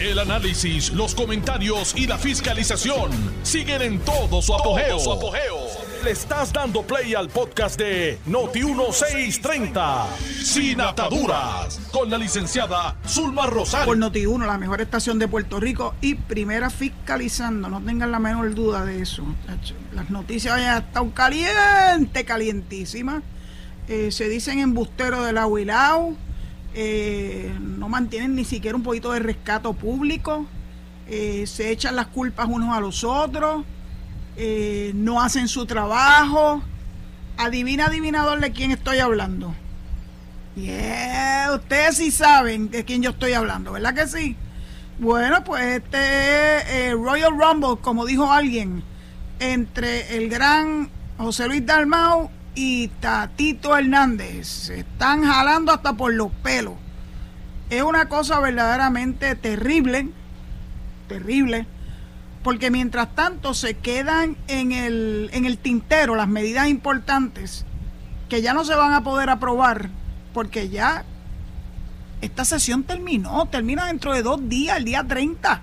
El análisis, los comentarios y la fiscalización siguen en todo su apogeo. Le estás dando play al podcast de Noti1630, Sin Ataduras, con la licenciada Zulma Rosario. Por Noti1, la mejor estación de Puerto Rico y primera fiscalizando, no tengan la menor duda de eso. Las noticias ya están caliente, calientísimas. Eh, se dicen embusteros del Aguilao eh, no mantienen ni siquiera un poquito de rescato público, eh, se echan las culpas unos a los otros, eh, no hacen su trabajo. Adivina, adivinador, de quién estoy hablando. Yeah, ustedes sí saben de quién yo estoy hablando, ¿verdad que sí? Bueno, pues este Royal Rumble, como dijo alguien, entre el gran José Luis Dalmau y Tatito Hernández. Se están jalando hasta por los pelos. Es una cosa verdaderamente terrible, terrible, porque mientras tanto se quedan en el, en el tintero las medidas importantes que ya no se van a poder aprobar, porque ya esta sesión terminó, termina dentro de dos días, el día 30.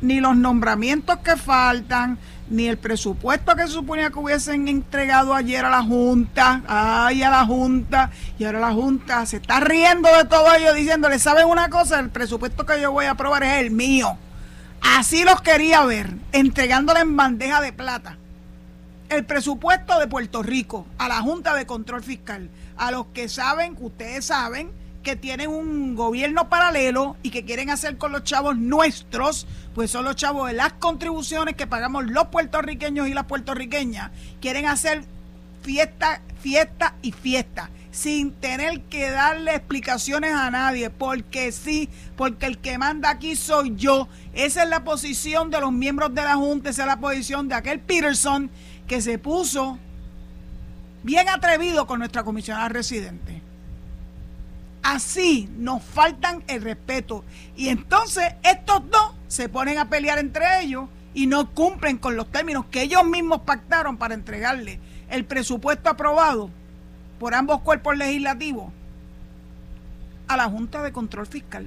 Ni los nombramientos que faltan, ni el presupuesto que se suponía que hubiesen entregado ayer a la Junta, ay, a la Junta, y ahora la Junta se está riendo de todo ello diciéndole, ¿saben una cosa? El presupuesto que yo voy a aprobar es el mío. Así los quería ver, entregándole en bandeja de plata el presupuesto de Puerto Rico a la Junta de Control Fiscal. A los que saben, ustedes saben, que tienen un gobierno paralelo y que quieren hacer con los chavos nuestros, pues son los chavos de las contribuciones que pagamos los puertorriqueños y las puertorriqueñas. Quieren hacer fiesta, fiesta y fiesta sin tener que darle explicaciones a nadie, porque sí, porque el que manda aquí soy yo. Esa es la posición de los miembros de la Junta, esa es la posición de aquel Peterson que se puso bien atrevido con nuestra comisionada residente. Así nos faltan el respeto. Y entonces estos dos se ponen a pelear entre ellos y no cumplen con los términos que ellos mismos pactaron para entregarle el presupuesto aprobado por ambos cuerpos legislativos a la Junta de Control Fiscal.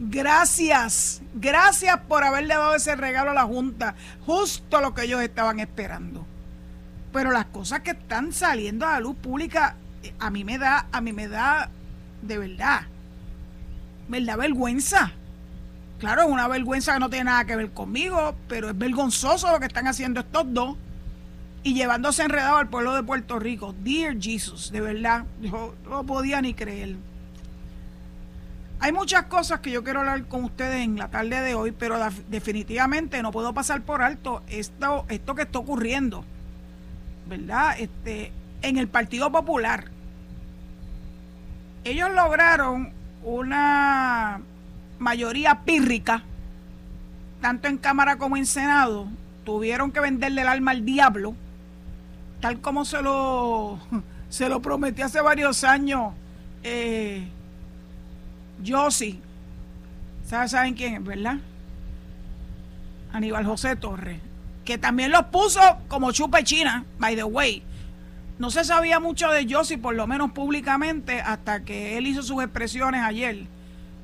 Gracias, gracias por haberle dado ese regalo a la Junta, justo lo que ellos estaban esperando. Pero las cosas que están saliendo a la luz pública, eh, a mí me da, a mí me da de verdad, me da vergüenza. Claro, es una vergüenza que no tiene nada que ver conmigo, pero es vergonzoso lo que están haciendo estos dos y llevándose enredado al pueblo de Puerto Rico. Dear Jesus, de verdad, yo no podía ni creer. Hay muchas cosas que yo quiero hablar con ustedes en la tarde de hoy, pero definitivamente no puedo pasar por alto esto, esto que está ocurriendo, ¿verdad? Este, en el Partido Popular ellos lograron una mayoría pírrica, tanto en Cámara como en Senado, tuvieron que venderle el alma al diablo, tal como se lo, se lo prometí hace varios años eh, sí ¿Saben quién es, verdad? Aníbal José Torres, que también los puso como chupa china, by the way no se sabía mucho de Yossi, por lo menos públicamente, hasta que él hizo sus expresiones ayer.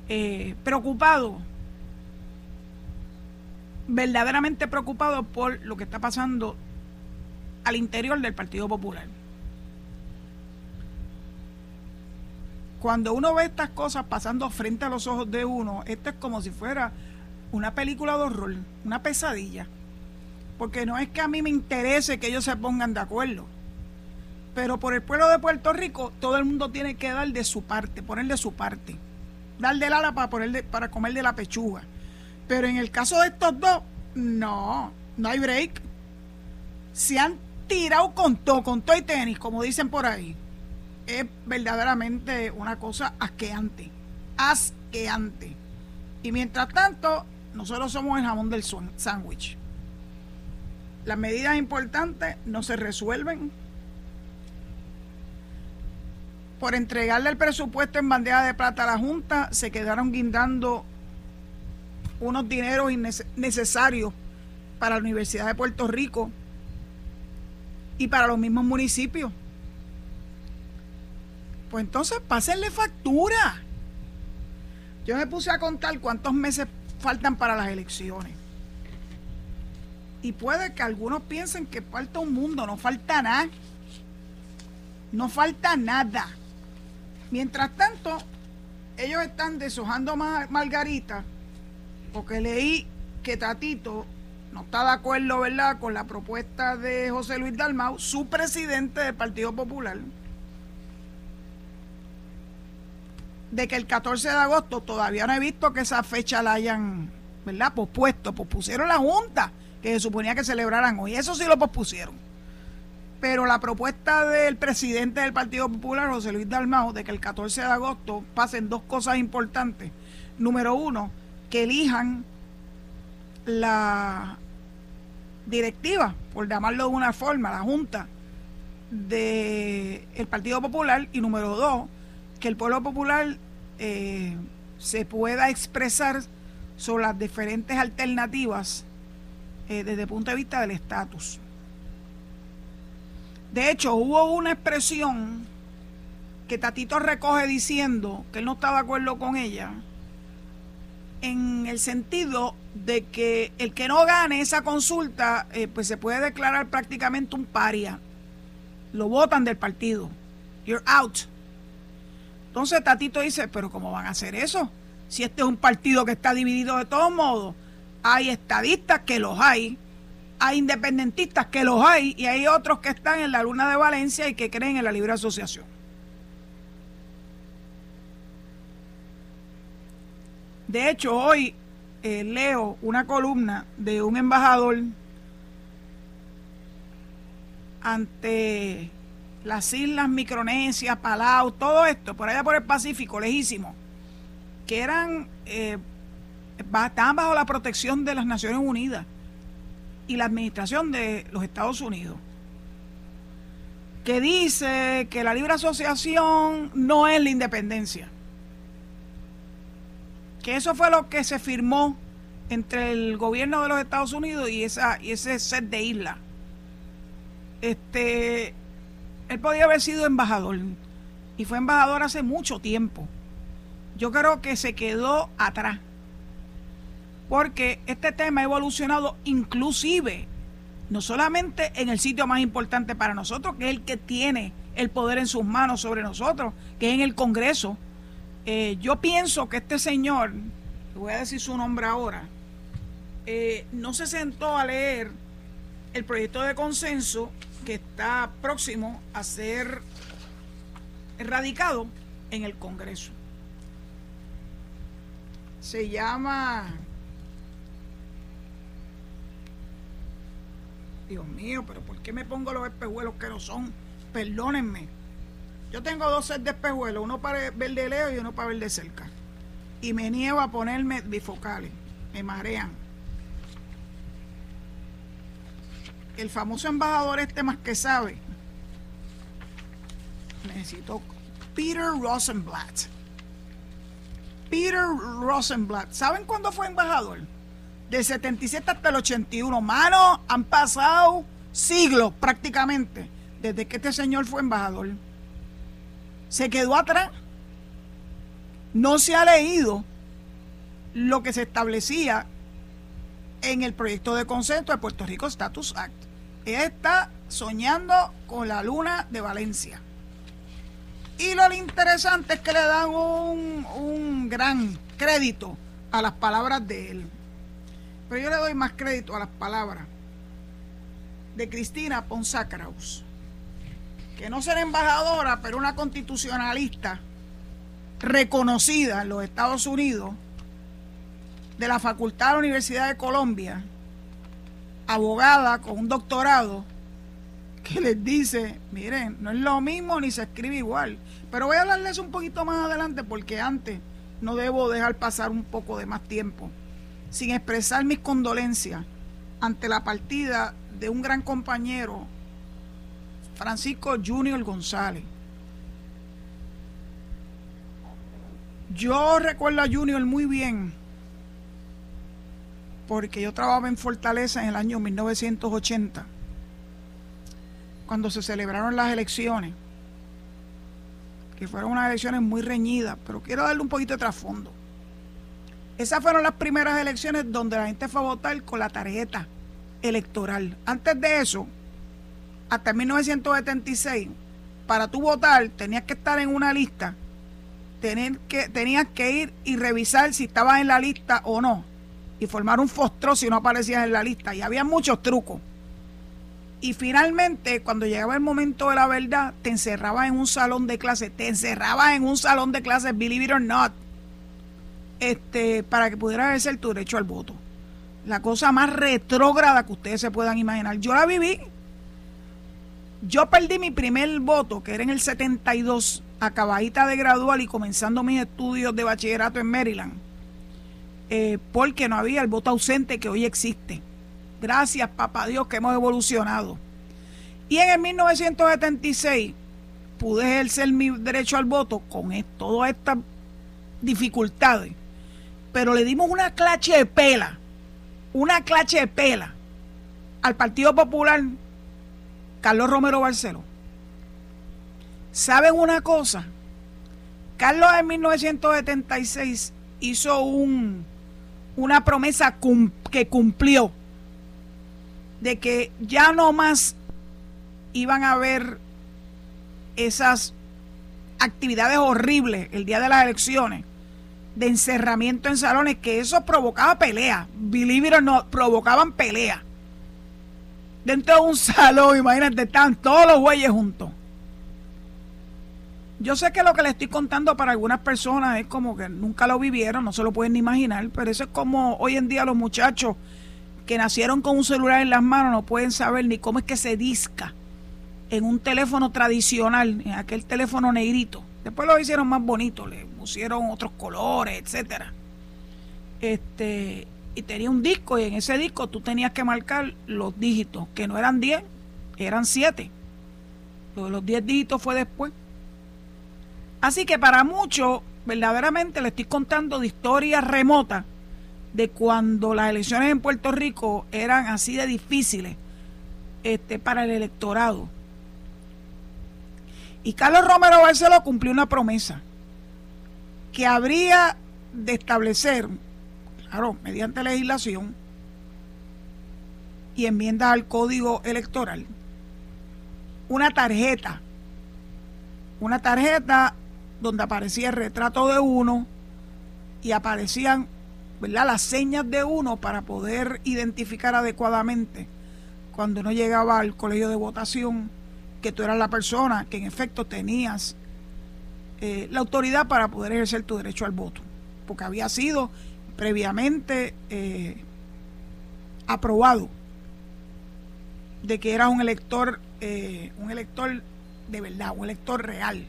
Eh, preocupado, verdaderamente preocupado por lo que está pasando al interior del Partido Popular. Cuando uno ve estas cosas pasando frente a los ojos de uno, esto es como si fuera una película de horror, una pesadilla. Porque no es que a mí me interese que ellos se pongan de acuerdo pero por el pueblo de Puerto Rico todo el mundo tiene que dar de su parte, poner de su parte. Dar del ala para, poner para comer de la pechuga. Pero en el caso de estos dos, no, no hay break. Se han tirado con todo, con todo y tenis, como dicen por ahí. Es verdaderamente una cosa asqueante. Asqueante. Y mientras tanto, nosotros somos el jamón del sándwich. Las medidas importantes no se resuelven por entregarle el presupuesto en bandeja de plata a la Junta, se quedaron guindando unos dineros innecesarios para la Universidad de Puerto Rico y para los mismos municipios. Pues entonces pásenle factura. Yo me puse a contar cuántos meses faltan para las elecciones. Y puede que algunos piensen que falta un mundo, no falta nada. No falta nada. Mientras tanto, ellos están deshojando margarita, porque leí que Tatito no está de acuerdo, ¿verdad?, con la propuesta de José Luis Dalmau, su presidente del Partido Popular, de que el 14 de agosto todavía no he visto que esa fecha la hayan, ¿verdad?, pospuesto. Pospusieron la Junta, que se suponía que celebraran hoy. Eso sí lo pospusieron. Pero la propuesta del presidente del Partido Popular, José Luis Dalmau, de que el 14 de agosto pasen dos cosas importantes. Número uno, que elijan la directiva, por llamarlo de una forma, la Junta del el Partido Popular. Y número dos, que el pueblo popular eh, se pueda expresar sobre las diferentes alternativas eh, desde el punto de vista del estatus. De hecho, hubo una expresión que Tatito recoge diciendo que él no está de acuerdo con ella, en el sentido de que el que no gane esa consulta, eh, pues se puede declarar prácticamente un paria. Lo votan del partido. You're out. Entonces Tatito dice, pero ¿cómo van a hacer eso? Si este es un partido que está dividido de todos modos, hay estadistas que los hay, hay independentistas que los hay y hay otros que están en la luna de Valencia y que creen en la libre asociación. De hecho, hoy eh, leo una columna de un embajador ante las islas Micronesia, Palau, todo esto, por allá por el Pacífico, lejísimo, que eran, eh, estaban bajo la protección de las Naciones Unidas y la administración de los Estados Unidos, que dice que la libre asociación no es la independencia. Que eso fue lo que se firmó entre el gobierno de los Estados Unidos y, esa, y ese set de isla. Este, él podía haber sido embajador y fue embajador hace mucho tiempo. Yo creo que se quedó atrás porque este tema ha evolucionado inclusive, no solamente en el sitio más importante para nosotros, que es el que tiene el poder en sus manos sobre nosotros, que es en el Congreso. Eh, yo pienso que este señor, voy a decir su nombre ahora, eh, no se sentó a leer el proyecto de consenso que está próximo a ser erradicado en el Congreso. Se llama Dios mío, pero ¿por qué me pongo los espejuelos que no son? Perdónenme. Yo tengo dos sets de espejuelos, uno para ver de lejos y uno para ver de cerca. Y me niego a ponerme bifocales. Me marean. El famoso embajador este más que sabe. Necesito Peter Rosenblatt. Peter Rosenblatt. ¿Saben cuándo fue embajador? Del 77 hasta el 81. Mano, han pasado siglos prácticamente desde que este señor fue embajador. Se quedó atrás. No se ha leído lo que se establecía en el proyecto de consenso de Puerto Rico Status Act. Ella está soñando con la luna de Valencia. Y lo interesante es que le dan un, un gran crédito a las palabras de él. Pero yo le doy más crédito a las palabras de Cristina Ponsacraus, que no será embajadora, pero una constitucionalista reconocida en los Estados Unidos de la Facultad de la Universidad de Colombia, abogada con un doctorado, que les dice, miren, no es lo mismo ni se escribe igual. Pero voy a hablarles un poquito más adelante porque antes no debo dejar pasar un poco de más tiempo sin expresar mis condolencias ante la partida de un gran compañero, Francisco Junior González. Yo recuerdo a Junior muy bien, porque yo trabajaba en Fortaleza en el año 1980, cuando se celebraron las elecciones, que fueron unas elecciones muy reñidas, pero quiero darle un poquito de trasfondo. Esas fueron las primeras elecciones donde la gente fue a votar con la tarjeta electoral. Antes de eso, hasta 1976, para tú votar tenías que estar en una lista, que, tenías que ir y revisar si estabas en la lista o no, y formar un fostro si no aparecías en la lista. Y había muchos trucos. Y finalmente, cuando llegaba el momento de la verdad, te encerrabas en un salón de clases, te encerrabas en un salón de clases, believe it or not, este, para que pudiera ejercer tu derecho al voto. La cosa más retrógrada que ustedes se puedan imaginar. Yo la viví. Yo perdí mi primer voto, que era en el 72, acabadita de graduar y comenzando mis estudios de bachillerato en Maryland, eh, porque no había el voto ausente que hoy existe. Gracias, papá Dios, que hemos evolucionado. Y en el 1976 pude ejercer mi derecho al voto con todas estas dificultades. Pero le dimos una clache de pela, una clache de pela al Partido Popular Carlos Romero Barceló. ¿Saben una cosa? Carlos en 1976 hizo un, una promesa que cumplió de que ya no más iban a haber esas actividades horribles el día de las elecciones de encerramiento en salones, que eso provocaba pelea, believe it or not, provocaban pelea. Dentro de un salón, imagínate, están todos los güeyes juntos. Yo sé que lo que le estoy contando para algunas personas es como que nunca lo vivieron, no se lo pueden ni imaginar, pero eso es como hoy en día los muchachos que nacieron con un celular en las manos no pueden saber ni cómo es que se disca en un teléfono tradicional, en aquel teléfono negrito. Después lo hicieron más bonito, pusieron otros colores, etcétera. Este, y tenía un disco y en ese disco tú tenías que marcar los dígitos, que no eran 10, eran 7. Lo de los 10 dígitos fue después. Así que para muchos, verdaderamente le estoy contando de historias remotas de cuando las elecciones en Puerto Rico eran así de difíciles este, para el electorado. Y Carlos Romero Barceló cumplió una promesa que habría de establecer, claro, mediante legislación y enmiendas al código electoral, una tarjeta, una tarjeta donde aparecía el retrato de uno y aparecían las señas de uno para poder identificar adecuadamente cuando uno llegaba al colegio de votación que tú eras la persona que en efecto tenías eh, la autoridad para poder ejercer tu derecho al voto, porque había sido previamente eh, aprobado de que eras un elector, eh, un elector de verdad, un elector real.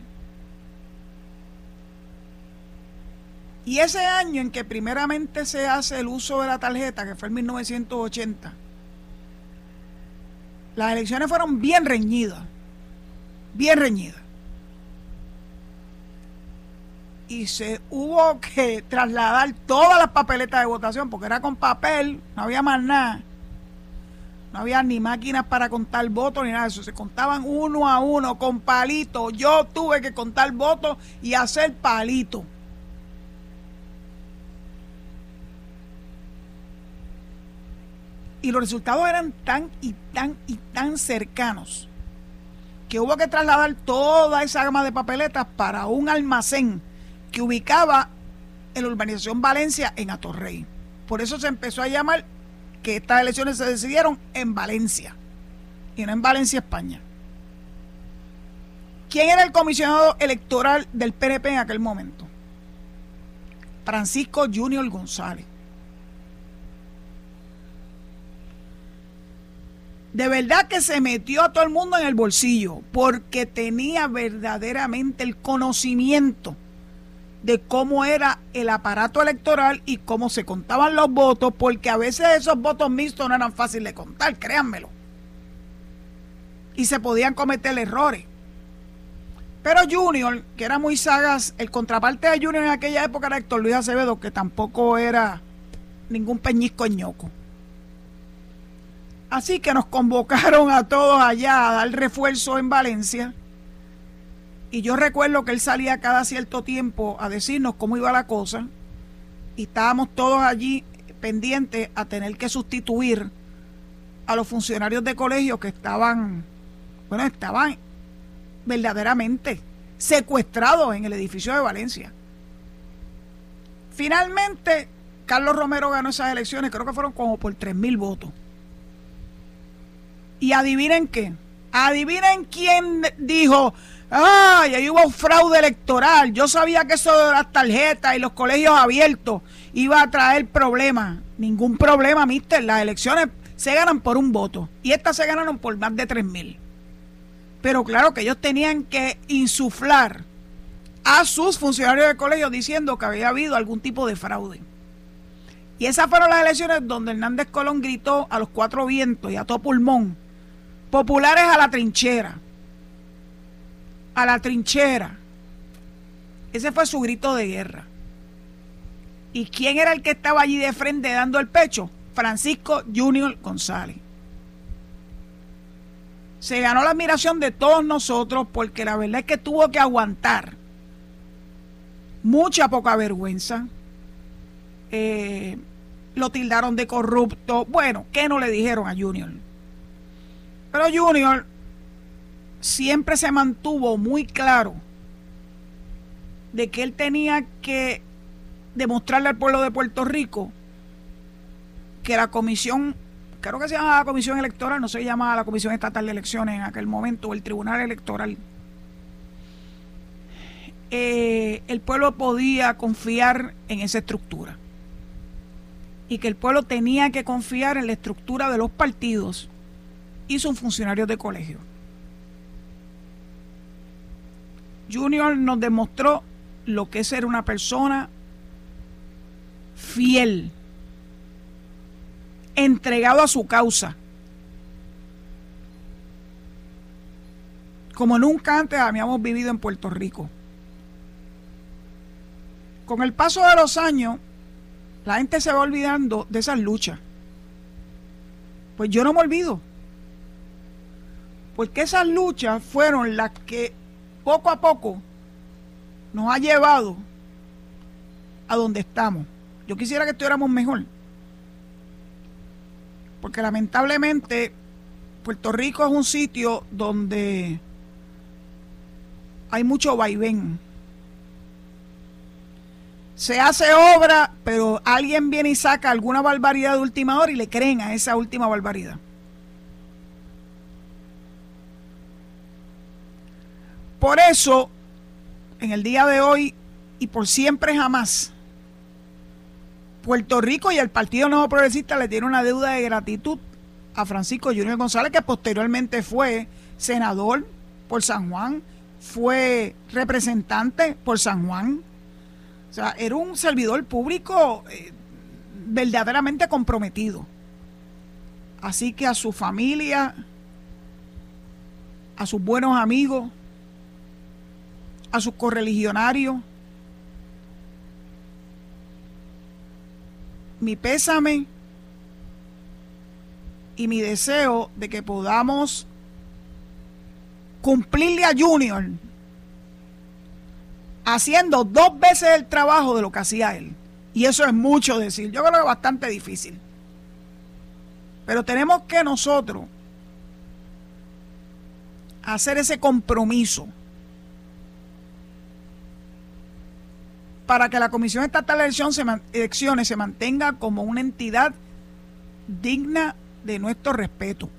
Y ese año en que primeramente se hace el uso de la tarjeta, que fue en 1980, las elecciones fueron bien reñidas, bien reñidas. Y se hubo que trasladar todas las papeletas de votación, porque era con papel, no había más nada. No había ni máquinas para contar votos ni nada de eso. Se contaban uno a uno con palitos. Yo tuve que contar votos y hacer palitos. y los resultados eran tan y tan y tan cercanos que hubo que trasladar toda esa gama de papeletas para un almacén que ubicaba en la urbanización Valencia en Atorrey. Por eso se empezó a llamar que estas elecciones se decidieron en Valencia y no en Valencia, España. ¿Quién era el comisionado electoral del PNP en aquel momento? Francisco Junior González. de verdad que se metió a todo el mundo en el bolsillo porque tenía verdaderamente el conocimiento de cómo era el aparato electoral y cómo se contaban los votos, porque a veces esos votos mixtos no eran fáciles de contar, créanmelo. Y se podían cometer errores. Pero Junior, que era muy sagaz, el contraparte de Junior en aquella época era Héctor Luis Acevedo, que tampoco era ningún peñisco ñoco. Así que nos convocaron a todos allá a dar refuerzo en Valencia. Y yo recuerdo que él salía cada cierto tiempo a decirnos cómo iba la cosa. y estábamos todos allí pendientes a tener que sustituir a los funcionarios de colegio que estaban, bueno, estaban verdaderamente secuestrados en el edificio de Valencia. Finalmente, Carlos Romero ganó esas elecciones, creo que fueron como por tres mil votos. Y adivinen qué, adivinen quién dijo, ay, ahí hubo un fraude electoral, yo sabía que eso de las tarjetas y los colegios abiertos iba a traer problemas. Ningún problema, mister, las elecciones se ganan por un voto y estas se ganaron por más de tres mil. Pero claro que ellos tenían que insuflar a sus funcionarios de colegio diciendo que había habido algún tipo de fraude. Y esas fueron las elecciones donde Hernández Colón gritó a los cuatro vientos y a todo pulmón, populares a la trinchera, a la trinchera. Ese fue su grito de guerra. ¿Y quién era el que estaba allí de frente dando el pecho? Francisco Junior González. Se ganó la admiración de todos nosotros porque la verdad es que tuvo que aguantar mucha poca vergüenza. Eh, lo tildaron de corrupto. Bueno, ¿qué no le dijeron a Junior? Pero Junior siempre se mantuvo muy claro de que él tenía que demostrarle al pueblo de Puerto Rico que la comisión, creo que se llamaba la comisión electoral, no se llamaba la comisión estatal de elecciones en aquel momento, el tribunal electoral, eh, el pueblo podía confiar en esa estructura y que el pueblo tenía que confiar en la estructura de los partidos y sus funcionarios de colegio. Junior nos demostró lo que es ser una persona fiel, entregado a su causa, como nunca antes habíamos vivido en Puerto Rico. Con el paso de los años, la gente se va olvidando de esas luchas. Pues yo no me olvido. Porque esas luchas fueron las que poco a poco nos ha llevado a donde estamos. Yo quisiera que estuviéramos mejor. Porque lamentablemente Puerto Rico es un sitio donde hay mucho vaivén se hace obra, pero alguien viene y saca alguna barbaridad de última hora y le creen a esa última barbaridad. Por eso, en el día de hoy y por siempre jamás, Puerto Rico y el Partido Nuevo Progresista le tiene una deuda de gratitud a Francisco Junior González, que posteriormente fue senador por San Juan, fue representante por San Juan, o sea, era un servidor público eh, verdaderamente comprometido. Así que a su familia, a sus buenos amigos, a sus correligionarios, mi pésame y mi deseo de que podamos cumplirle a Junior haciendo dos veces el trabajo de lo que hacía él. Y eso es mucho decir. Yo creo que es bastante difícil. Pero tenemos que nosotros hacer ese compromiso para que la Comisión Estatal de Elecciones se mantenga como una entidad digna de nuestro respeto.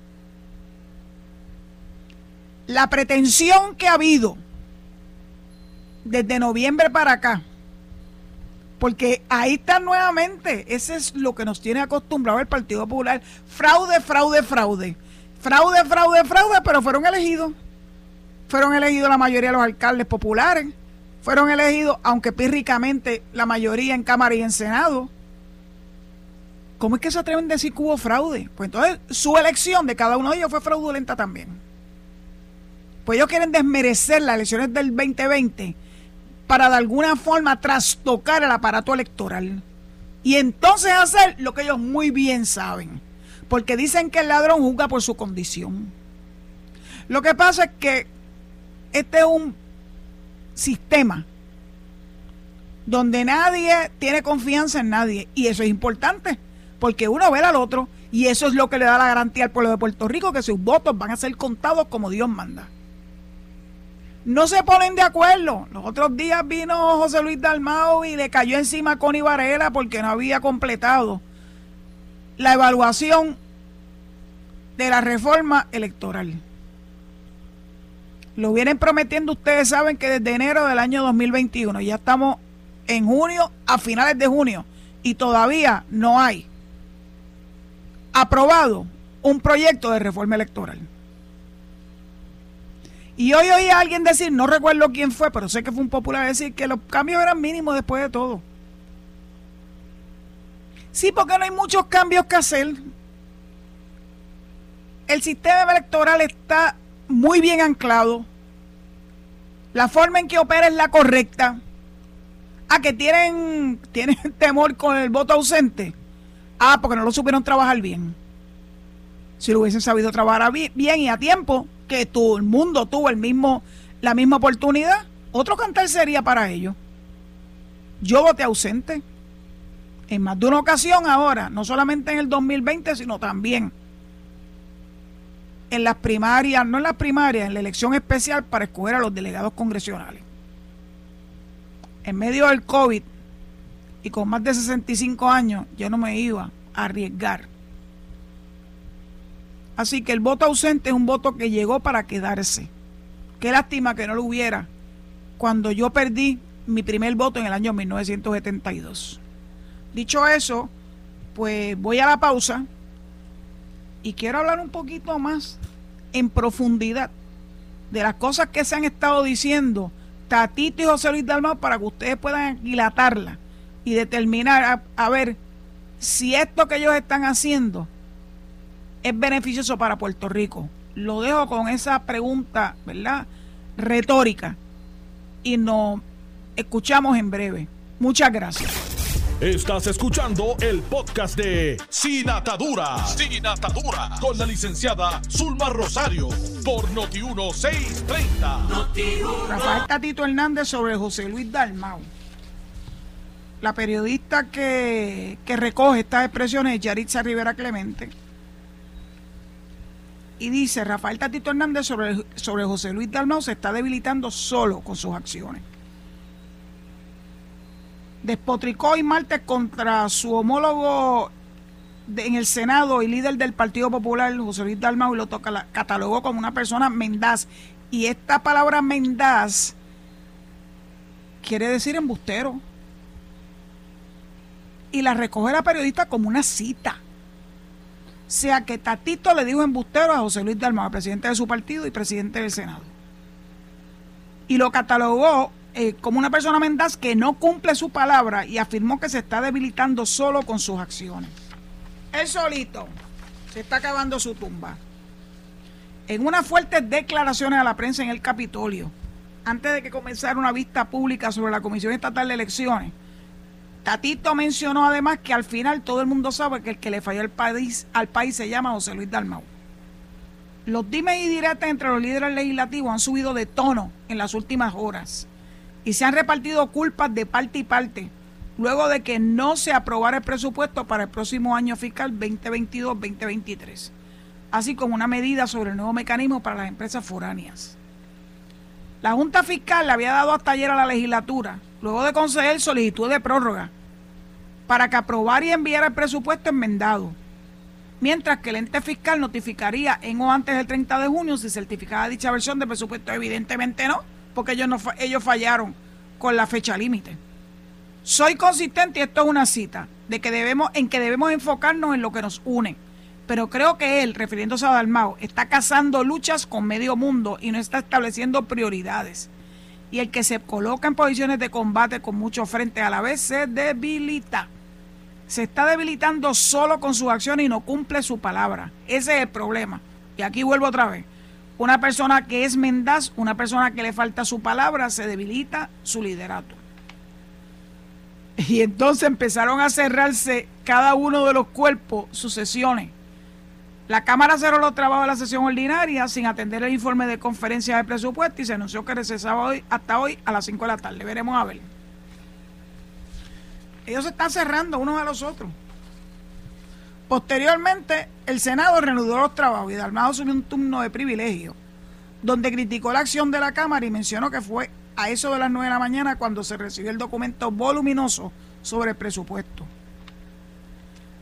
La pretensión que ha habido desde noviembre para acá. Porque ahí está nuevamente, ese es lo que nos tiene acostumbrado el Partido Popular. Fraude, fraude, fraude. Fraude, fraude, fraude, pero fueron elegidos. Fueron elegidos la mayoría de los alcaldes populares. Fueron elegidos, aunque pírricamente, la mayoría en Cámara y en Senado. ¿Cómo es que se atreven a decir que hubo fraude? Pues entonces su elección de cada uno de ellos fue fraudulenta también. Pues ellos quieren desmerecer las elecciones del 2020 para de alguna forma trastocar el aparato electoral. Y entonces hacer lo que ellos muy bien saben. Porque dicen que el ladrón juzga por su condición. Lo que pasa es que este es un sistema donde nadie tiene confianza en nadie. Y eso es importante, porque uno ve al otro y eso es lo que le da la garantía al pueblo de Puerto Rico, que sus votos van a ser contados como Dios manda. No se ponen de acuerdo. Los otros días vino José Luis Dalmao y le cayó encima a Connie Varela porque no había completado la evaluación de la reforma electoral. Lo vienen prometiendo, ustedes saben que desde enero del año 2021, ya estamos en junio, a finales de junio, y todavía no hay aprobado un proyecto de reforma electoral. Y hoy oí a alguien decir, no recuerdo quién fue, pero sé que fue un popular decir que los cambios eran mínimos después de todo. Sí, porque no hay muchos cambios que hacer. El sistema electoral está muy bien anclado. La forma en que opera es la correcta. A ah, que tienen, tienen temor con el voto ausente. Ah, porque no lo supieron trabajar bien. Si lo hubiesen sabido trabajar bien y a tiempo, que todo el mundo tuvo el mismo, la misma oportunidad, otro cantar sería para ellos. Yo voté ausente en más de una ocasión ahora, no solamente en el 2020, sino también en las primarias, no en las primarias, en la elección especial para escoger a los delegados congresionales. En medio del COVID y con más de 65 años, yo no me iba a arriesgar. Así que el voto ausente es un voto que llegó para quedarse. Qué lástima que no lo hubiera cuando yo perdí mi primer voto en el año 1972. Dicho eso, pues voy a la pausa y quiero hablar un poquito más en profundidad de las cosas que se han estado diciendo Tatito y José Luis Dalmau para que ustedes puedan dilatarla y determinar a, ver si esto que ellos están haciendo es beneficioso para Puerto Rico. Lo dejo con esa pregunta, ¿verdad? Retórica. Y nos escuchamos en breve. Muchas gracias. Estás escuchando el podcast de Sin Atadura. Sin Atadura. Con la licenciada Zulma Rosario. Por Noti1630. Noti Rafael Tatito Hernández sobre José Luis Dalmau. La periodista que, que recoge estas expresiones es Yaritza Rivera Clemente. Y dice, Rafael Tatito Hernández sobre, sobre José Luis Dalmau se está debilitando solo con sus acciones despotricó hoy martes contra su homólogo en el Senado y líder del Partido Popular, José Luis Dalmau, y lo toca, catalogó como una persona mendaz. Y esta palabra mendaz quiere decir embustero. Y la recoge la periodista como una cita. O sea que Tatito le dijo embustero a José Luis Dalmau, presidente de su partido y presidente del Senado. Y lo catalogó eh, como una persona mendaz que no cumple su palabra y afirmó que se está debilitando solo con sus acciones. Él solito se está acabando su tumba. En unas fuertes declaraciones a la prensa en el Capitolio, antes de que comenzara una vista pública sobre la Comisión Estatal de Elecciones, Tatito mencionó además que al final todo el mundo sabe que el que le falló al país, al país se llama José Luis Dalmau. Los dimes y diretes entre los líderes legislativos han subido de tono en las últimas horas y se han repartido culpas de parte y parte luego de que no se aprobara el presupuesto para el próximo año fiscal 2022-2023, así como una medida sobre el nuevo mecanismo para las empresas foráneas. La Junta Fiscal le había dado hasta ayer a la legislatura, luego de conceder solicitud de prórroga, para que aprobara y enviara el presupuesto enmendado, mientras que el ente fiscal notificaría en o antes del 30 de junio si certificaba dicha versión de presupuesto. Evidentemente no, porque ellos, no, ellos fallaron con la fecha límite. Soy consistente y esto es una cita de que debemos, en que debemos enfocarnos en lo que nos une. Pero creo que él, refiriéndose a Dalmao, está cazando luchas con medio mundo y no está estableciendo prioridades. Y el que se coloca en posiciones de combate con mucho frente a la vez se debilita. Se está debilitando solo con sus acciones y no cumple su palabra. Ese es el problema. Y aquí vuelvo otra vez. Una persona que es mendaz, una persona que le falta su palabra, se debilita su liderato. Y entonces empezaron a cerrarse cada uno de los cuerpos, sus sesiones. La Cámara cerró los trabajos de la sesión ordinaria sin atender el informe de conferencia de presupuesto y se anunció que recesaba hoy hasta hoy a las 5 de la tarde. Veremos a ver. Ellos se están cerrando unos a los otros. Posteriormente, el Senado reanudó los trabajos y Dalmado subió un turno de privilegio, donde criticó la acción de la Cámara y mencionó que fue a eso de las 9 de la mañana cuando se recibió el documento voluminoso sobre el presupuesto.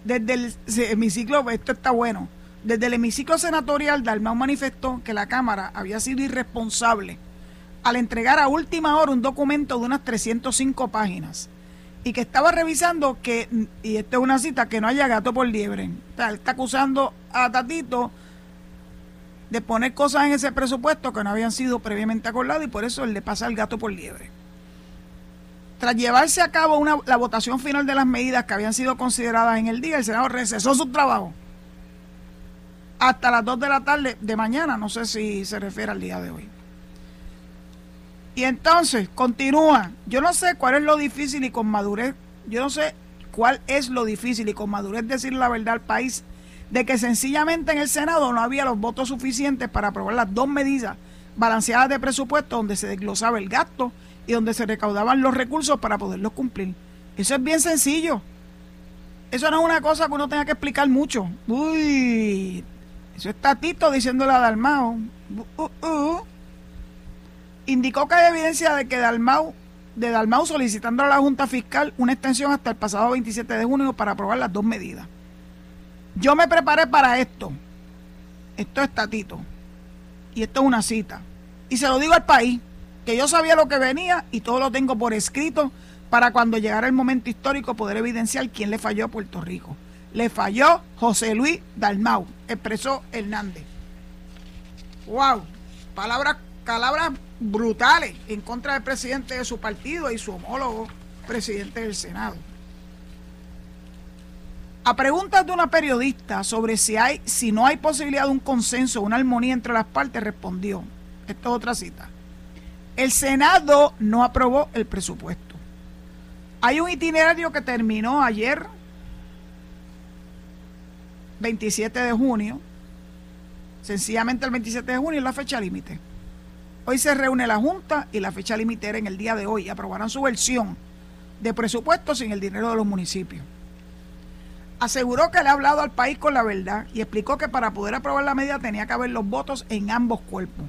Desde el hemiciclo, esto está bueno, desde el hemiciclo senatorial, Dalmau manifestó que la Cámara había sido irresponsable al entregar a última hora un documento de unas 305 páginas y que estaba revisando que, y esta es una cita, que no haya gato por liebre. O está acusando a Tatito de poner cosas en ese presupuesto que no habían sido previamente acordadas y por eso él le pasa el gato por liebre. Tras llevarse a cabo la votación final de las medidas que habían sido consideradas en el día, el Senado recesó su trabajo hasta las 2 de la tarde de mañana, no sé si se refiere al día de hoy. Y entonces, continúa. Yo no sé cuál es lo difícil y con madurez, yo no sé cuál es lo difícil y con madurez decir la verdad al país de que sencillamente en el Senado no había los votos suficientes para aprobar las dos medidas balanceadas de presupuesto donde se desglosaba el gasto y donde se recaudaban los recursos para poderlos cumplir. Eso es bien sencillo. Eso no es una cosa que uno tenga que explicar mucho. Uy, eso está Tito diciéndole a Dalmao. Uh, uh. Indicó que hay evidencia de que Dalmau, de Dalmau solicitando a la Junta Fiscal una extensión hasta el pasado 27 de junio para aprobar las dos medidas. Yo me preparé para esto. Esto es Tatito. Y esto es una cita. Y se lo digo al país, que yo sabía lo que venía y todo lo tengo por escrito para cuando llegara el momento histórico poder evidenciar quién le falló a Puerto Rico le falló José Luis Dalmau, expresó Hernández. ¡Wow! Palabras, palabras brutales en contra del presidente de su partido y su homólogo presidente del Senado. A preguntas de una periodista sobre si hay, si no hay posibilidad de un consenso, una armonía entre las partes, respondió, esta es otra cita. El Senado no aprobó el presupuesto. Hay un itinerario que terminó ayer 27 de junio. Sencillamente el 27 de junio es la fecha límite. Hoy se reúne la Junta y la fecha límite era en el día de hoy. Aprobarán su versión de presupuesto sin el dinero de los municipios. Aseguró que le ha hablado al país con la verdad y explicó que para poder aprobar la medida tenía que haber los votos en ambos cuerpos.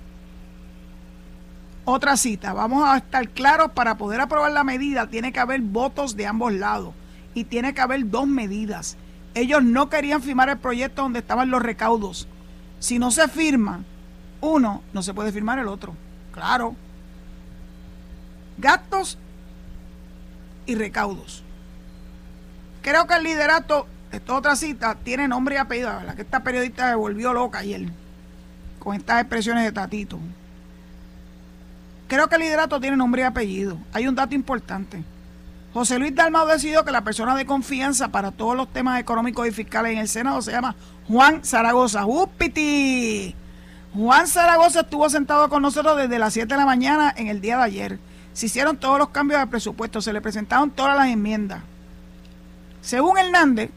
Otra cita, vamos a estar claros, para poder aprobar la medida tiene que haber votos de ambos lados y tiene que haber dos medidas ellos no querían firmar el proyecto donde estaban los recaudos. Si no se firma uno, no se puede firmar el otro. Claro. Gastos y recaudos. Creo que el liderato, esta otra cita, tiene nombre y apellido. La que esta periodista se volvió loca ayer con estas expresiones de Tatito. Creo que el liderato tiene nombre y apellido. Hay un dato importante. José Luis Dalmau decidió que la persona de confianza para todos los temas económicos y fiscales en el Senado se llama Juan Zaragoza. ¡Upiti! Juan Zaragoza estuvo sentado con nosotros desde las 7 de la mañana en el día de ayer. Se hicieron todos los cambios de presupuesto, se le presentaron todas las enmiendas. Según Hernández,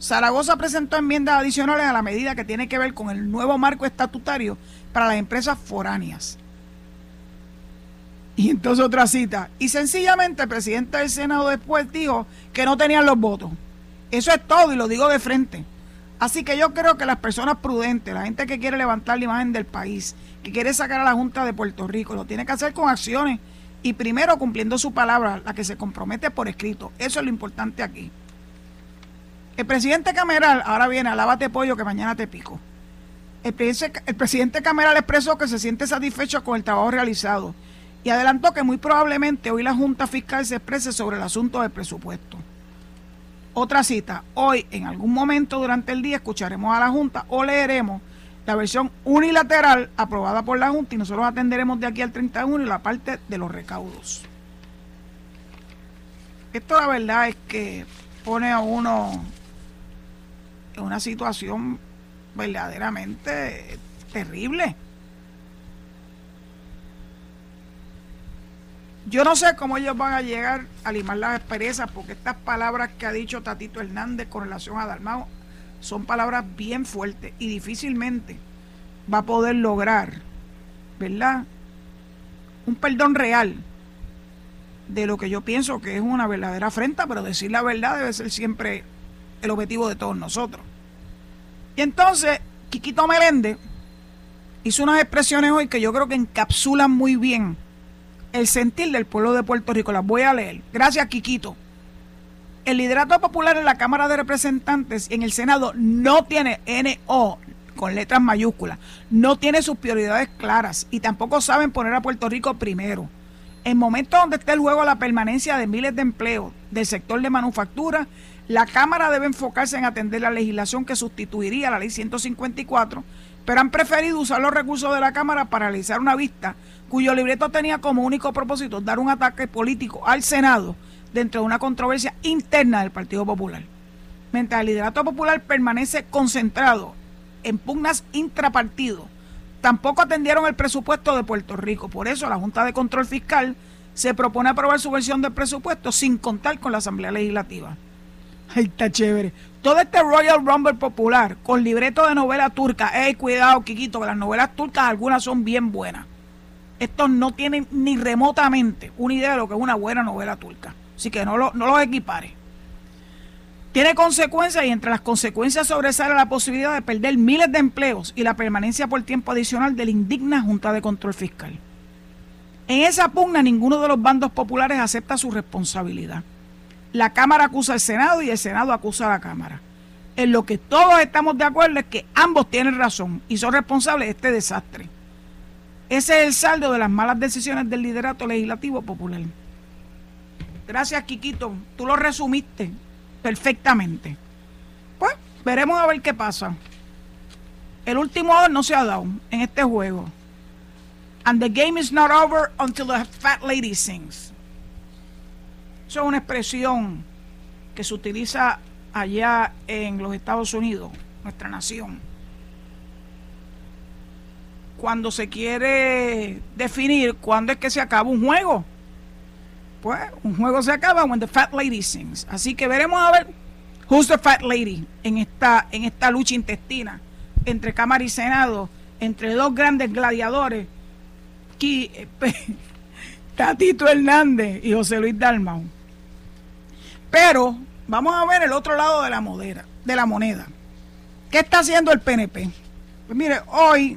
Zaragoza presentó enmiendas adicionales a la medida que tiene que ver con el nuevo marco estatutario para las empresas foráneas. Y entonces otra cita. Y sencillamente el presidente del Senado después dijo que no tenían los votos. Eso es todo y lo digo de frente. Así que yo creo que las personas prudentes, la gente que quiere levantar la imagen del país, que quiere sacar a la Junta de Puerto Rico, lo tiene que hacer con acciones y primero cumpliendo su palabra, la que se compromete por escrito. Eso es lo importante aquí. El presidente Cameral, ahora viene, alábate pollo que mañana te pico. El, el presidente Cameral expresó que se siente satisfecho con el trabajo realizado y adelantó que muy probablemente hoy la Junta Fiscal se exprese sobre el asunto del presupuesto. Otra cita, hoy en algún momento durante el día escucharemos a la Junta o leeremos la versión unilateral aprobada por la Junta y nosotros atenderemos de aquí al 31 y la parte de los recaudos. Esto la verdad es que pone a uno en una situación verdaderamente terrible. Yo no sé cómo ellos van a llegar a limar las asperezas, porque estas palabras que ha dicho Tatito Hernández con relación a Dalmao son palabras bien fuertes y difícilmente va a poder lograr, ¿verdad? Un perdón real de lo que yo pienso que es una verdadera afrenta, pero decir la verdad debe ser siempre el objetivo de todos nosotros. Y entonces, Quiquito Meléndez hizo unas expresiones hoy que yo creo que encapsulan muy bien el sentir del pueblo de Puerto Rico. Las voy a leer. Gracias, Quiquito. El liderato popular en la Cámara de Representantes y en el Senado no tiene NO con letras mayúsculas, no tiene sus prioridades claras y tampoco saben poner a Puerto Rico primero. En momentos donde esté el juego la permanencia de miles de empleos del sector de manufactura, la Cámara debe enfocarse en atender la legislación que sustituiría la Ley 154, pero han preferido usar los recursos de la Cámara para realizar una vista cuyo libreto tenía como único propósito dar un ataque político al Senado dentro de una controversia interna del Partido Popular. Mientras el liderato popular permanece concentrado en pugnas intrapartido, tampoco atendieron el presupuesto de Puerto Rico. Por eso la Junta de Control Fiscal se propone aprobar su versión del presupuesto sin contar con la Asamblea Legislativa. Ay, está chévere. Todo este Royal Rumble popular con libreto de novela turca. Ey, cuidado, Kikito, que las novelas turcas algunas son bien buenas. Estos no tienen ni remotamente una idea de lo que es una buena novela turca. Así que no, lo, los equipare. Tiene consecuencias y entre las consecuencias sobresale la posibilidad de perder miles de empleos y la permanencia por tiempo adicional de la indigna Junta de Control Fiscal. En esa pugna ninguno de los bandos populares acepta su responsabilidad. La Cámara acusa al Senado y el Senado acusa a la Cámara. En lo que todos estamos de acuerdo es que ambos tienen razón y son responsables de este desastre. Ese es el saldo de las malas decisiones del liderato legislativo popular. Gracias, Quiquito. Tú lo resumiste perfectamente. Pues veremos a ver qué pasa. El último no se ha dado en este juego. And the game is not over until the fat lady sings. Eso es una expresión que se utiliza allá en los Estados Unidos, nuestra nación. Cuando se quiere definir cuándo es que se acaba un juego pues un juego se acaba when the fat lady sings. Así que veremos a ver who's the fat lady en esta, en esta lucha intestina entre Cámara y Senado, entre dos grandes gladiadores, Tatito Hernández y José Luis Dalmau. Pero vamos a ver el otro lado de la, modera, de la moneda. ¿Qué está haciendo el PNP? Pues mire, hoy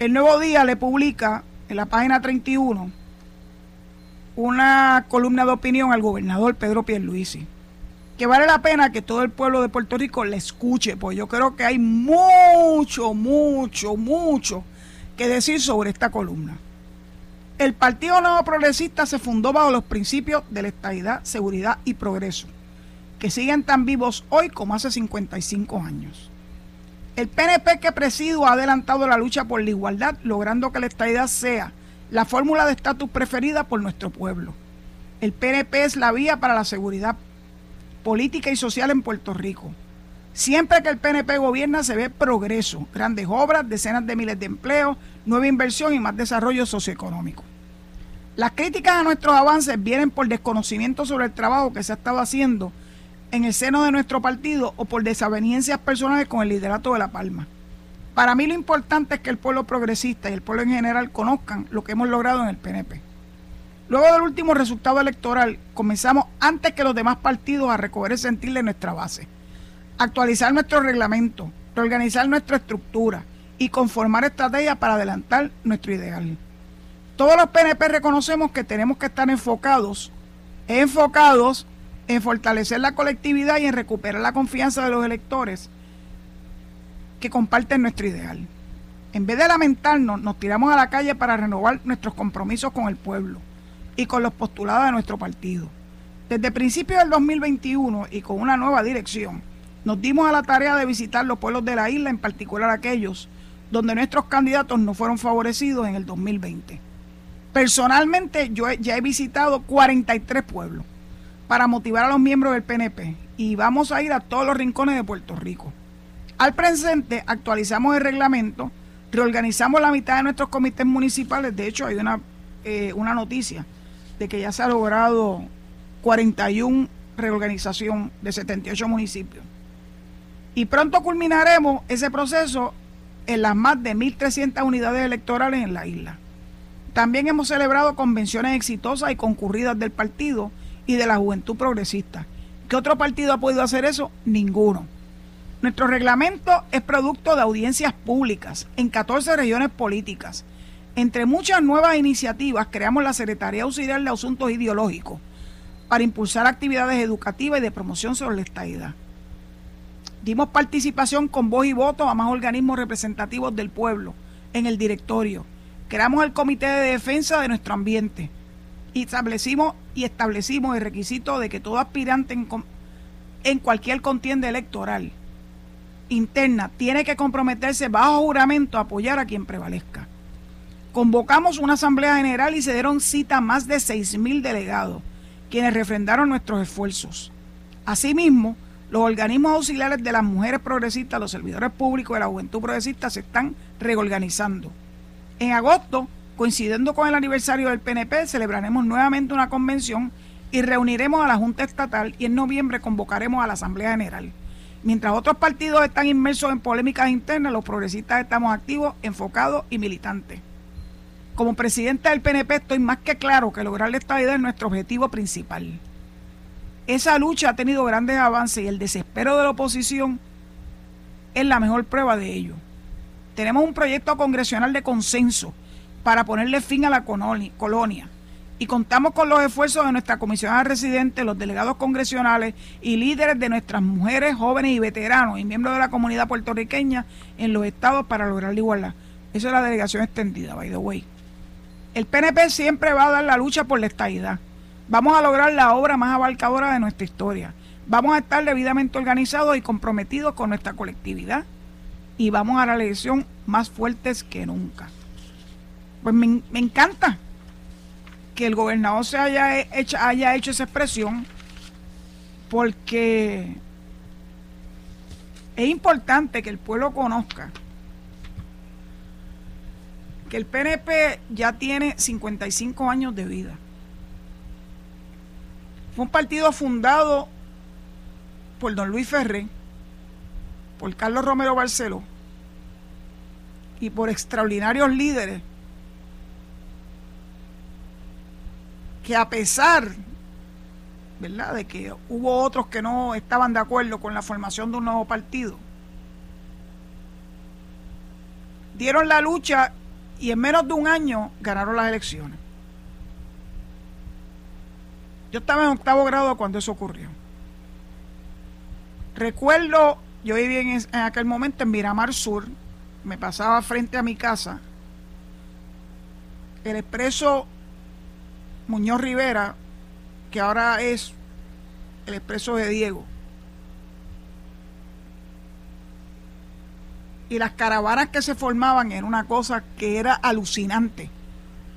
el Nuevo Día le publica en la página 31 una columna de opinión al gobernador Pedro Pierluisi, que vale la pena que todo el pueblo de Puerto Rico le escuche, pues yo creo que hay mucho, mucho, mucho que decir sobre esta columna. El Partido Nuevo Progresista se fundó bajo los principios de la estabilidad, seguridad y progreso, que siguen tan vivos hoy como hace 55 años. El PNP que presido ha adelantado la lucha por la igualdad, logrando que la estabilidad sea la fórmula de estatus preferida por nuestro pueblo. El PNP es la vía para la seguridad política y social en Puerto Rico. Siempre que el PNP gobierna se ve progreso, grandes obras, decenas de miles de empleos, nueva inversión y más desarrollo socioeconómico. Las críticas a nuestros avances vienen por desconocimiento sobre el trabajo que se ha estado haciendo en el seno de nuestro partido o por desavenencias personales con el liderato de La Palma. Para mí lo importante es que el pueblo progresista y el pueblo en general conozcan lo que hemos logrado en el PNP. Luego del último resultado electoral, comenzamos antes que los demás partidos a recoger el sentir de nuestra base, actualizar nuestro reglamento, reorganizar nuestra estructura y conformar estrategias para adelantar nuestro ideal. Todos los PNP reconocemos que tenemos que estar enfocados, enfocados en fortalecer la colectividad y en recuperar la confianza de los electores que comparten nuestro ideal. En vez de lamentarnos, nos tiramos a la calle para renovar nuestros compromisos con el pueblo y con los postulados de nuestro partido. Desde principios del 2021 y con una nueva dirección, nos dimos a la tarea de visitar los pueblos de la isla, en particular aquellos donde nuestros candidatos no fueron favorecidos en el 2020. Personalmente, yo ya he visitado 43 pueblos para motivar a los miembros del PNP y vamos a ir a todos los rincones de Puerto Rico. Al presente actualizamos el reglamento, reorganizamos la mitad de nuestros comités municipales. De hecho, hay una, eh, una noticia de que ya se ha logrado 41 reorganización de 78 municipios. Y pronto culminaremos ese proceso en las más de 1.300 unidades electorales en la isla. También hemos celebrado convenciones exitosas y concurridas del partido y de la Juventud Progresista. ¿Qué otro partido ha podido hacer eso? Ninguno. Nuestro reglamento es producto de audiencias públicas en 14 regiones políticas. Entre muchas nuevas iniciativas, creamos la Secretaría Auxiliar de Asuntos Ideológicos para impulsar actividades educativas y de promoción sobre la estadidad. Dimos participación con voz y voto a más organismos representativos del pueblo en el directorio. Creamos el Comité de Defensa de nuestro ambiente y establecimos, y establecimos el requisito de que todo aspirante en, en cualquier contienda electoral interna tiene que comprometerse bajo juramento a apoyar a quien prevalezca. Convocamos una asamblea general y se dieron cita a más de 6.000 delegados, quienes refrendaron nuestros esfuerzos. Asimismo, los organismos auxiliares de las mujeres progresistas, los servidores públicos de la juventud progresista se están reorganizando. En agosto, coincidiendo con el aniversario del PNP, celebraremos nuevamente una convención y reuniremos a la Junta Estatal y en noviembre convocaremos a la Asamblea General. Mientras otros partidos están inmersos en polémicas internas, los progresistas estamos activos, enfocados y militantes. Como presidente del PNP estoy más que claro que lograr la estabilidad es nuestro objetivo principal. Esa lucha ha tenido grandes avances y el desespero de la oposición es la mejor prueba de ello. Tenemos un proyecto congresional de consenso para ponerle fin a la colonia y contamos con los esfuerzos de nuestra comisionada residente, los delegados congresionales y líderes de nuestras mujeres, jóvenes y veteranos y miembros de la comunidad puertorriqueña en los estados para lograr la igualdad. Esa es la delegación extendida, by the way. El PNP siempre va a dar la lucha por la estabilidad. Vamos a lograr la obra más abarcadora de nuestra historia. Vamos a estar debidamente organizados y comprometidos con nuestra colectividad. Y vamos a la elección más fuertes que nunca. Pues me, me encanta que el gobernador se haya hecho, haya hecho esa expresión porque es importante que el pueblo conozca que el PNP ya tiene 55 años de vida. Fue un partido fundado por don Luis Ferré, por Carlos Romero Barceló y por extraordinarios líderes que a pesar ¿verdad? de que hubo otros que no estaban de acuerdo con la formación de un nuevo partido, dieron la lucha y en menos de un año ganaron las elecciones. Yo estaba en octavo grado cuando eso ocurrió. Recuerdo, yo vivía en, en aquel momento en Miramar Sur, me pasaba frente a mi casa, el expreso Muñoz Rivera, que ahora es el expreso de Diego. Y las caravanas que se formaban era una cosa que era alucinante,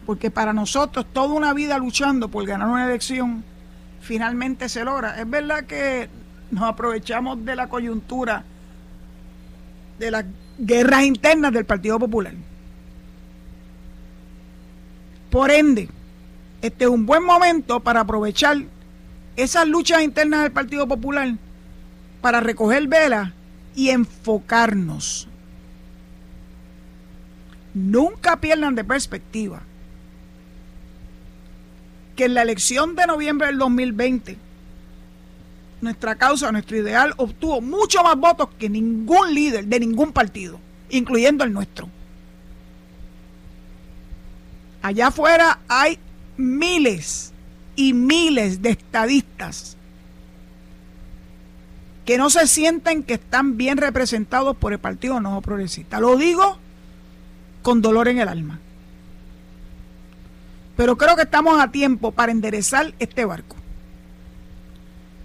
porque para nosotros toda una vida luchando por ganar una elección, finalmente se logra. Es verdad que nos aprovechamos de la coyuntura de las guerras internas del Partido Popular. Por ende, este es un buen momento para aprovechar esas luchas internas del Partido Popular para recoger velas y enfocarnos. Nunca pierdan de perspectiva que en la elección de noviembre del 2020 nuestra causa, nuestro ideal obtuvo mucho más votos que ningún líder de ningún partido, incluyendo el nuestro. Allá afuera hay miles y miles de estadistas que no se sienten que están bien representados por el Partido Nuevo Progresista. Lo digo con dolor en el alma. Pero creo que estamos a tiempo para enderezar este barco.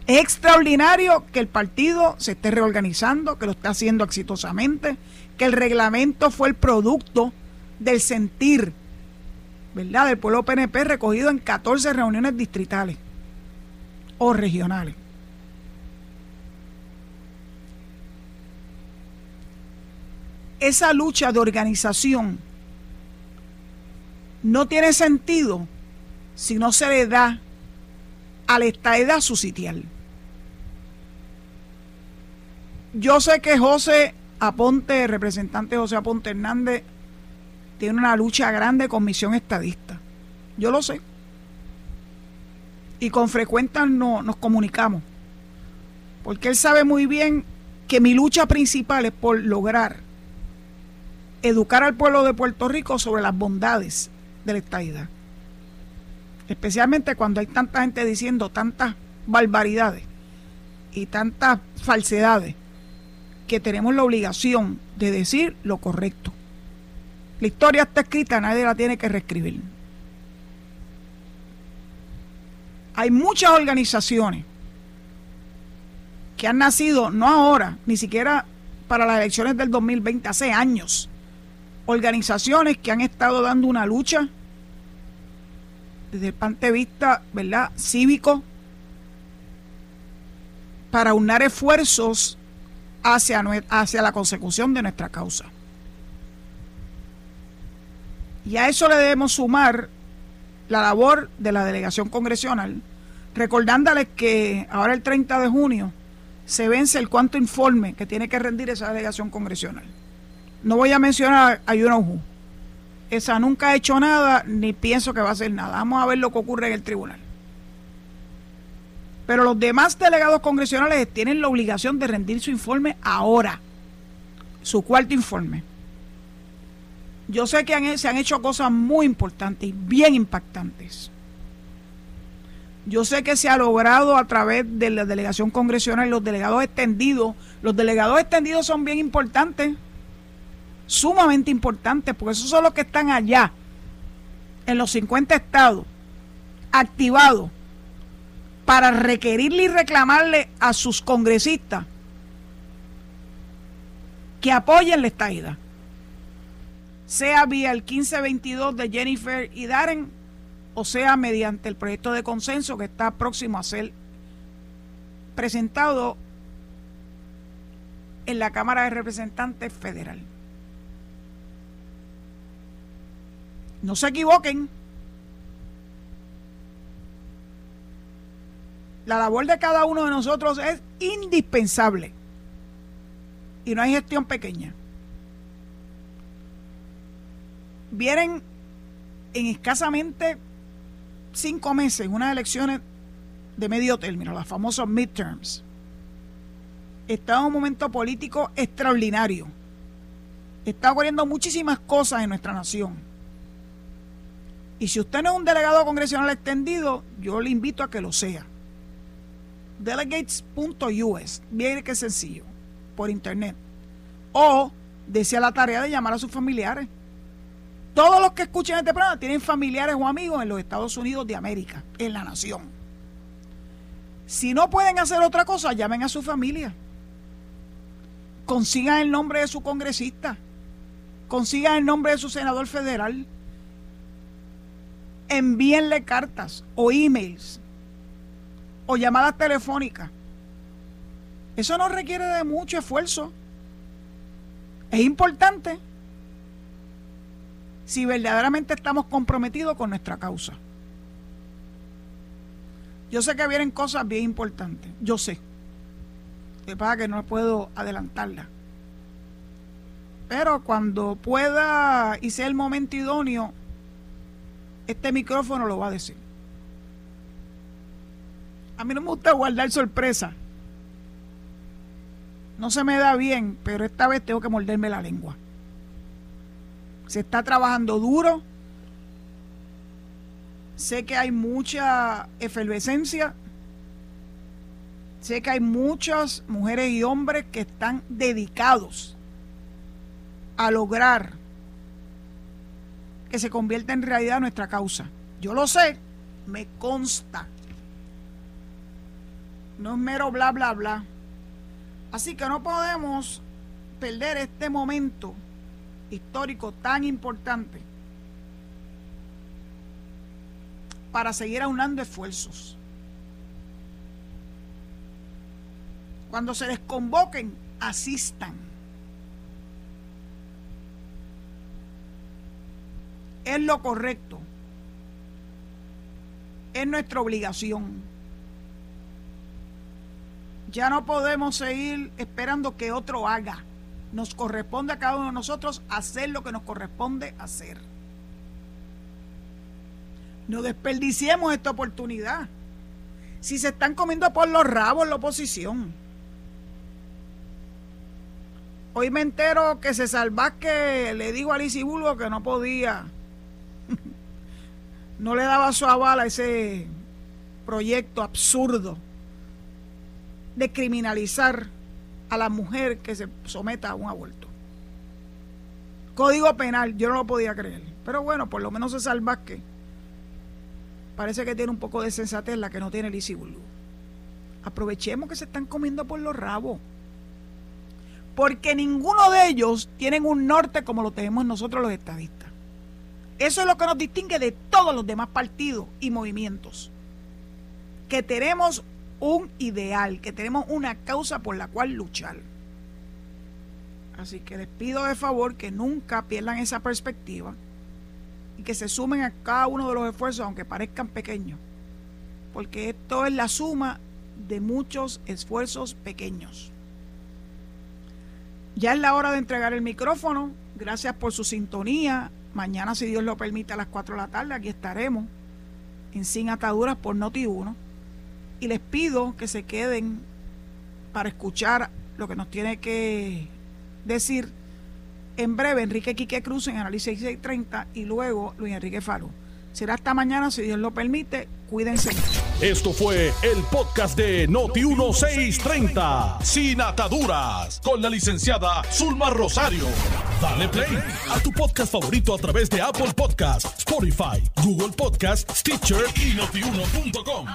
Es extraordinario que el partido se esté reorganizando, que lo está haciendo exitosamente, que el reglamento fue el producto del sentir ¿verdad?, del pueblo PNP recogido en 14 reuniones distritales o regionales. Esa lucha de organización no tiene sentido si no se le da a la estadidad su sitial. Yo sé que José Aponte, representante José Aponte Hernández, tiene una lucha grande con misión estadista. Yo lo sé. Y con frecuencia no, nos comunicamos. Porque él sabe muy bien que mi lucha principal es por lograr educar al pueblo de Puerto Rico sobre las bondades de la estadidad. Especialmente cuando hay tanta gente diciendo tantas barbaridades y tantas falsedades que tenemos la obligación de decir lo correcto. La historia está escrita, nadie la tiene que reescribir. Hay muchas organizaciones que han nacido, no ahora, ni siquiera para las elecciones del 2020, hace años. Organizaciones que han estado dando una lucha desde el punto de vista, ¿verdad?, cívico, para unar esfuerzos hacia, hacia la consecución de nuestra causa. Y a eso le debemos sumar la labor de la delegación congresional, recordándoles que ahora el 30 de junio se vence el cuanto informe que tiene que rendir esa delegación congresional. No voy a mencionar a Yunohu. Esa nunca ha hecho nada ni pienso que va a hacer nada. Vamos a ver lo que ocurre en el tribunal. Pero los demás delegados congresionales tienen la obligación de rendir su informe ahora, su cuarto informe. Yo sé que se han hecho cosas muy importantes y bien impactantes. Yo sé que se ha logrado a través de la delegación congresional los delegados extendidos. Los delegados extendidos son bien importantes, sumamente importantes, porque esos son los que están allá, en los 50 estados, activados para requerirle y reclamarle a sus congresistas que apoyen la estaída, sea vía el 1522 de Jennifer y Darren, o sea mediante el proyecto de consenso que está próximo a ser presentado en la Cámara de Representantes Federal. No se equivoquen, la labor de cada uno de nosotros es indispensable. Y no hay gestión pequeña. Vienen en escasamente cinco meses unas elecciones de medio término, las famosas midterms. Está en un momento político extraordinario. Está ocurriendo muchísimas cosas en nuestra nación. Y si usted no es un delegado congresional extendido, yo le invito a que lo sea delegates.us, bien que sencillo, por internet. O desea la tarea de llamar a sus familiares. Todos los que escuchen este programa tienen familiares o amigos en los Estados Unidos de América, en la nación. Si no pueden hacer otra cosa, llamen a su familia. Consigan el nombre de su congresista. Consigan el nombre de su senador federal. Envíenle cartas o emails o llamadas telefónicas. Eso no requiere de mucho esfuerzo. Es importante si verdaderamente estamos comprometidos con nuestra causa. Yo sé que vienen cosas bien importantes, yo sé. De pasa que no puedo adelantarla. Pero cuando pueda y sea el momento idóneo, este micrófono lo va a decir. A mí no me gusta guardar sorpresa. No se me da bien, pero esta vez tengo que morderme la lengua. Se está trabajando duro. Sé que hay mucha efervescencia. Sé que hay muchas mujeres y hombres que están dedicados a lograr que se convierta en realidad nuestra causa. Yo lo sé, me consta. No es mero bla, bla, bla. Así que no podemos perder este momento histórico tan importante para seguir aunando esfuerzos. Cuando se desconvoquen, asistan. Es lo correcto. Es nuestra obligación. Ya no podemos seguir esperando que otro haga. Nos corresponde a cada uno de nosotros hacer lo que nos corresponde hacer. No desperdiciemos esta oportunidad. Si se están comiendo por los rabos la oposición. Hoy me entero que se que le dijo a Lizy Bulgo que no podía. no le daba su aval a ese proyecto absurdo de criminalizar a la mujer que se someta a un aborto. Código penal, yo no lo podía creer. Pero bueno, por lo menos se que parece que tiene un poco de sensatez la que no tiene Lizzie Bulu. Aprovechemos que se están comiendo por los rabos. Porque ninguno de ellos tienen un norte como lo tenemos nosotros los estadistas. Eso es lo que nos distingue de todos los demás partidos y movimientos. Que tenemos un ideal, que tenemos una causa por la cual luchar. Así que les pido de favor que nunca pierdan esa perspectiva y que se sumen a cada uno de los esfuerzos, aunque parezcan pequeños, porque esto es la suma de muchos esfuerzos pequeños. Ya es la hora de entregar el micrófono. Gracias por su sintonía. Mañana, si Dios lo permite, a las 4 de la tarde, aquí estaremos en Sin Ataduras por Noti1. Y les pido que se queden para escuchar lo que nos tiene que decir en breve, Enrique Quique Cruz en Análisis 630 y luego Luis Enrique Faro. Será hasta mañana, si Dios lo permite. Cuídense. Esto fue el podcast de Noti1630, Sin Ataduras, con la licenciada Zulma Rosario. Dale play a tu podcast favorito a través de Apple Podcasts, Spotify, Google Podcasts, Stitcher y notiuno.com.